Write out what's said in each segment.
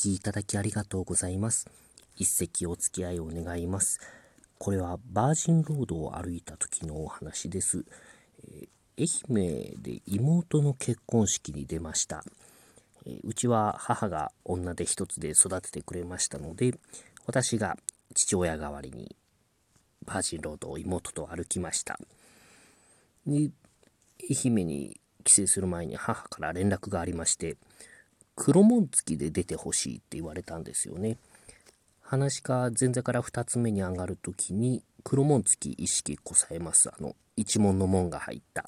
きいただきありがとうございます。一席お付き合いを願います。これはバージンロードを歩いた時のお話です。えー、愛媛で妹の結婚式に出ました。えー、うちは母が女で一つで育ててくれましたので、私が父親代わりにバージンロードを妹と歩きました。で、愛媛に帰省する前に母から連絡がありまして、黒紋付きで出てほしいって言われたんですよね。話か前座から2つ目に上がる時に黒紋付き意識こさえます。あの、一門の門が入った。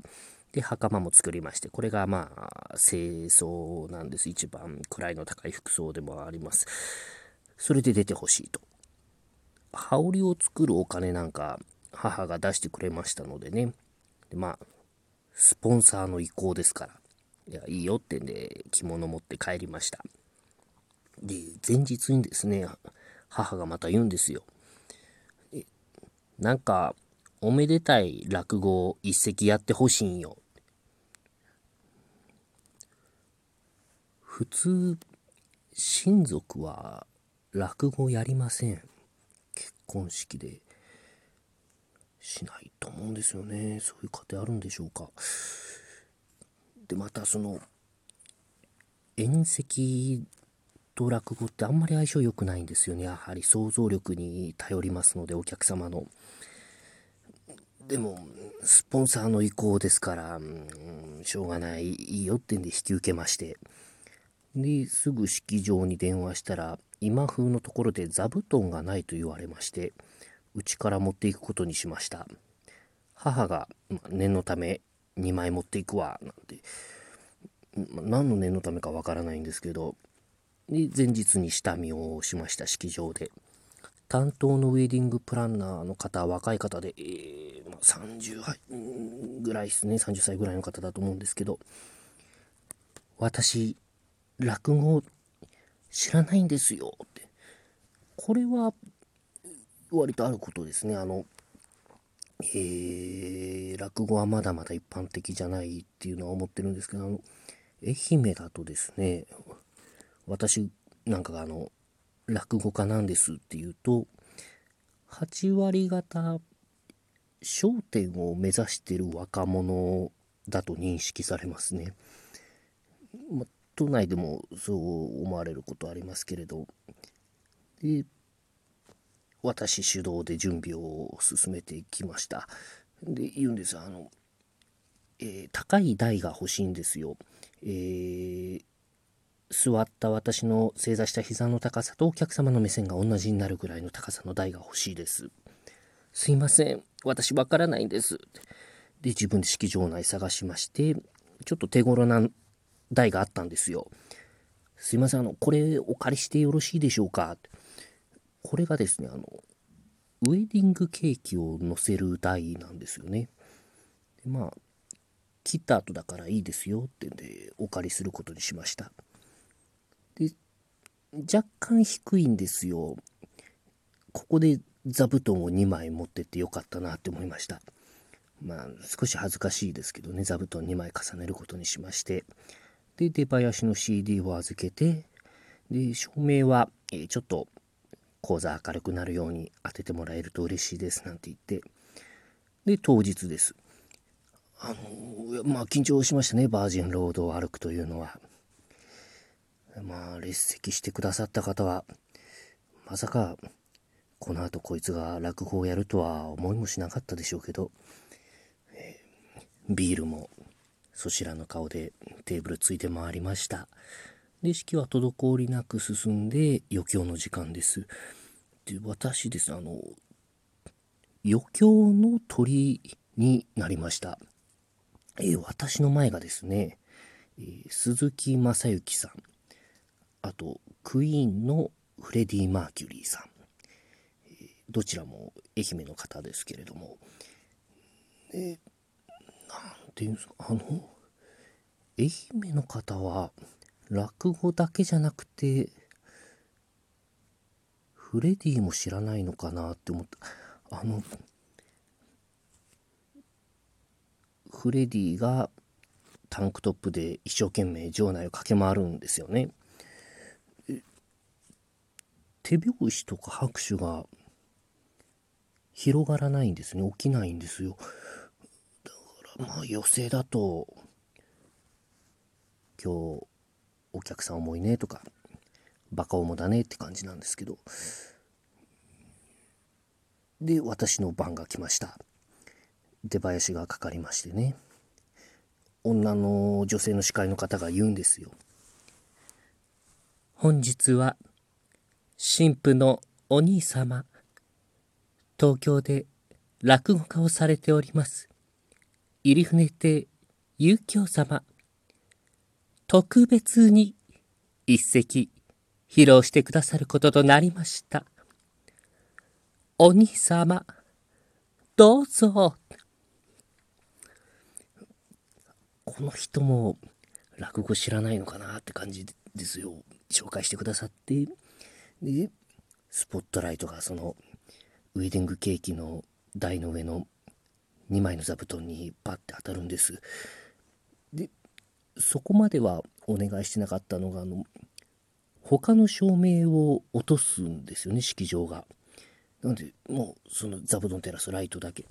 で、袴も作りまして、これがまあ、清掃なんです。一番位の高い服装でもあります。それで出てほしいと。羽織を作るお金なんか母が出してくれましたのでね。でまあ、スポンサーの意向ですから。いや、いいよってんで着物持って帰りました。で、前日にですね、母がまた言うんですよ。なんか、おめでたい落語を一席やってほしいんよ。普通、親族は落語やりません。結婚式で。しないと思うんですよね。そういう家庭あるんでしょうか。で、またその、宴席と落語ってあんまり相性良くないんですよね。やはり想像力に頼りますので、お客様の。でも、スポンサーの意向ですから、うん、しょうがない、いいよってんで引き受けまして。で、すぐ式場に電話したら、今風のところで座布団がないと言われまして、うちから持っていくことにしました。母が、念のため2枚持っていくわ、なんて、何の念のためかわからないんですけど、で、前日に下見をしました、式場で。担当のウェディングプランナーの方、若い方で、えー、まあ、30ぐらいですね、30歳ぐらいの方だと思うんですけど、私、落語知らないんですよって。これは、割とあることですね。あの、えー、落語はまだまだ一般的じゃないっていうのは思ってるんですけど、あの、愛媛だとですね、私なんかがあの、落語家なんですっていうと、8割方、焦点を目指してる若者だと認識されますね。ま、都内でもそう思われることありますけれど、で、私主導で準備を進めてきました。で、言うんです。あの、えー、高い台が欲しいんですよ。えー、座った私の正座した膝の高さとお客様の目線が同じになるぐらいの高さの台が欲しいです。すいません。私わからないんです。で、自分で式場内探しまして、ちょっと手頃な台があったんですよ。すいません、あの、これお借りしてよろしいでしょうかこれがですね、あの、ウェディングケーキを乗せる台なんですよね。でまあ、切った後だからいいですよってんで、お借りすることにしました。で、若干低いんですよ。ここで座布団を2枚持ってってよかったなって思いました。まあ、少し恥ずかしいですけどね、座布団2枚重ねることにしまして、で、出囃子の CD を預けて、で、照明は、えー、ちょっと講座明るくなるように当ててもらえると嬉しいですなんて言って、で、当日です。あの、まあ、緊張しましたね、バージンロードを歩くというのは。まあ、列席してくださった方は、まさか、この後こいつが落語をやるとは思いもしなかったでしょうけど、えー、ビールもそちらの顔でテーブルついて回りました。で、式は滞りなく進んで余興の時間です。で、私ですね、あの、余興の鳥になりました。えー、私の前がですね、えー、鈴木正幸さん、あと、クイーンのフレディ・マーキュリーさん、えー、どちらも愛媛の方ですけれども、えなんていうんですか、あの、愛媛の方は、落語だけじゃなくて、フレディも知らないのかなって思った。あの、フレディがタンクトップで一生懸命場内を駆け回るんですよね。手拍子とか拍手が広がらないんですね。起きないんですよ。だからまあ寄席だと、今日お客さん重いねとか、バカ重だねって感じなんですけど。で、私の番が来ました。出囃子がかかりましてね。女の女性の司会の方が言うんですよ。本日は、神父のお兄様、東京で落語家をされております。入船亭遊興様、特別に一席披露してくださることとなりました。お兄様、どうぞ。この人も落語知らないのかなって感じですよ。紹介してくださって。で、スポットライトがそのウェディングケーキの台の上の2枚の座布団にパッて当たるんです。で、そこまではお願いしてなかったのが、あの、他の照明を落とすんですよね、式場が。なんで、もう、その座布団テラスライトだけ。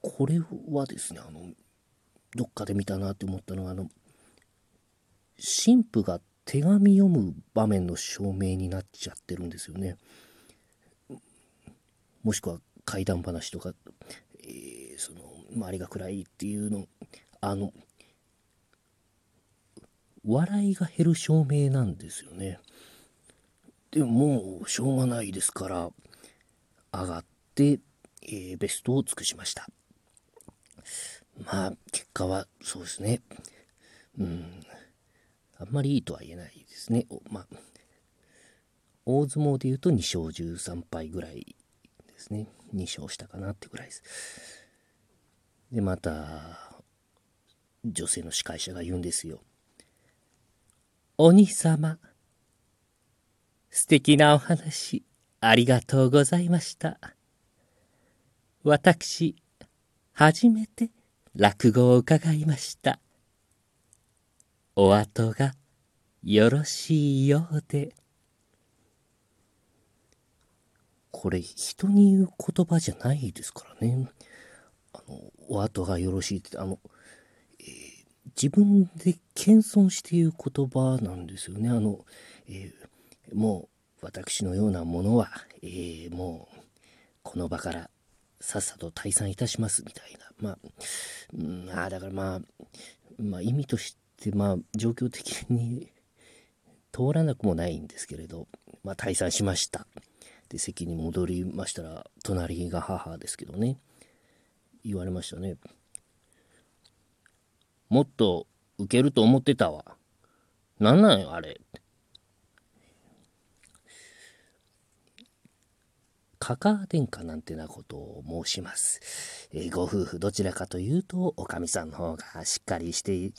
これはですね、あの、どっかで見たなって思ったのはあの神父が手紙読む場面の証明になっちゃってるんですよね。もしくは怪談話とか、えー、その周りが暗いっていうのあの笑いが減る証明なんですよね。でもうしょうがないですから上がって、えー、ベストを尽くしました。まあ、結果はそうですね。うん。あんまりいいとは言えないですね。まあ、大相撲で言うと2勝13敗ぐらいですね。2勝したかなってぐらいです。で、また、女性の司会者が言うんですよ。お兄様、素敵なお話、ありがとうございました。私、初めて落語を伺いました。お後がよろしいようで。これ人に言う言葉じゃないですからね。あの、お後がよろしいって、あの、自分で謙遜して言う言葉なんですよね。あの、えー、もう私のようなものは、えー、もうこの場からさっさと退散いたしますみたいな。まあ、あだからまあ、まあ意味として、まあ状況的に通らなくもないんですけれど、まあ退散しました。で、席に戻りましたら、隣が母ですけどね、言われましたね。もっと受けると思ってたわ。なんなんよ、あれ。カカア殿下なんてなことを申します。えー、ご夫婦どちらかというと、おかみさんの方がしっかりして